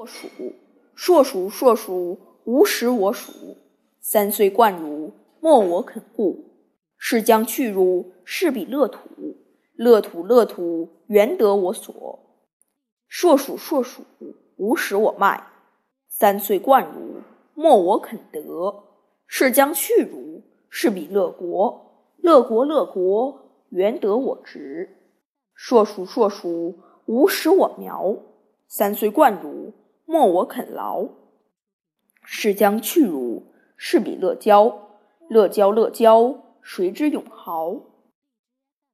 硕鼠，硕鼠，硕鼠，无食我黍。三岁贯汝，莫我肯顾。是将去汝，是彼乐土。乐土，乐土，原得我所。硕鼠，硕鼠，无食我麦。三岁贯汝，莫我肯得。是将去汝，是彼乐国。乐国，乐国，原得我直。硕鼠，硕鼠，无食我苗。三岁贯汝，莫我肯劳。是将去汝，是彼乐交。乐交，乐交，谁之永豪？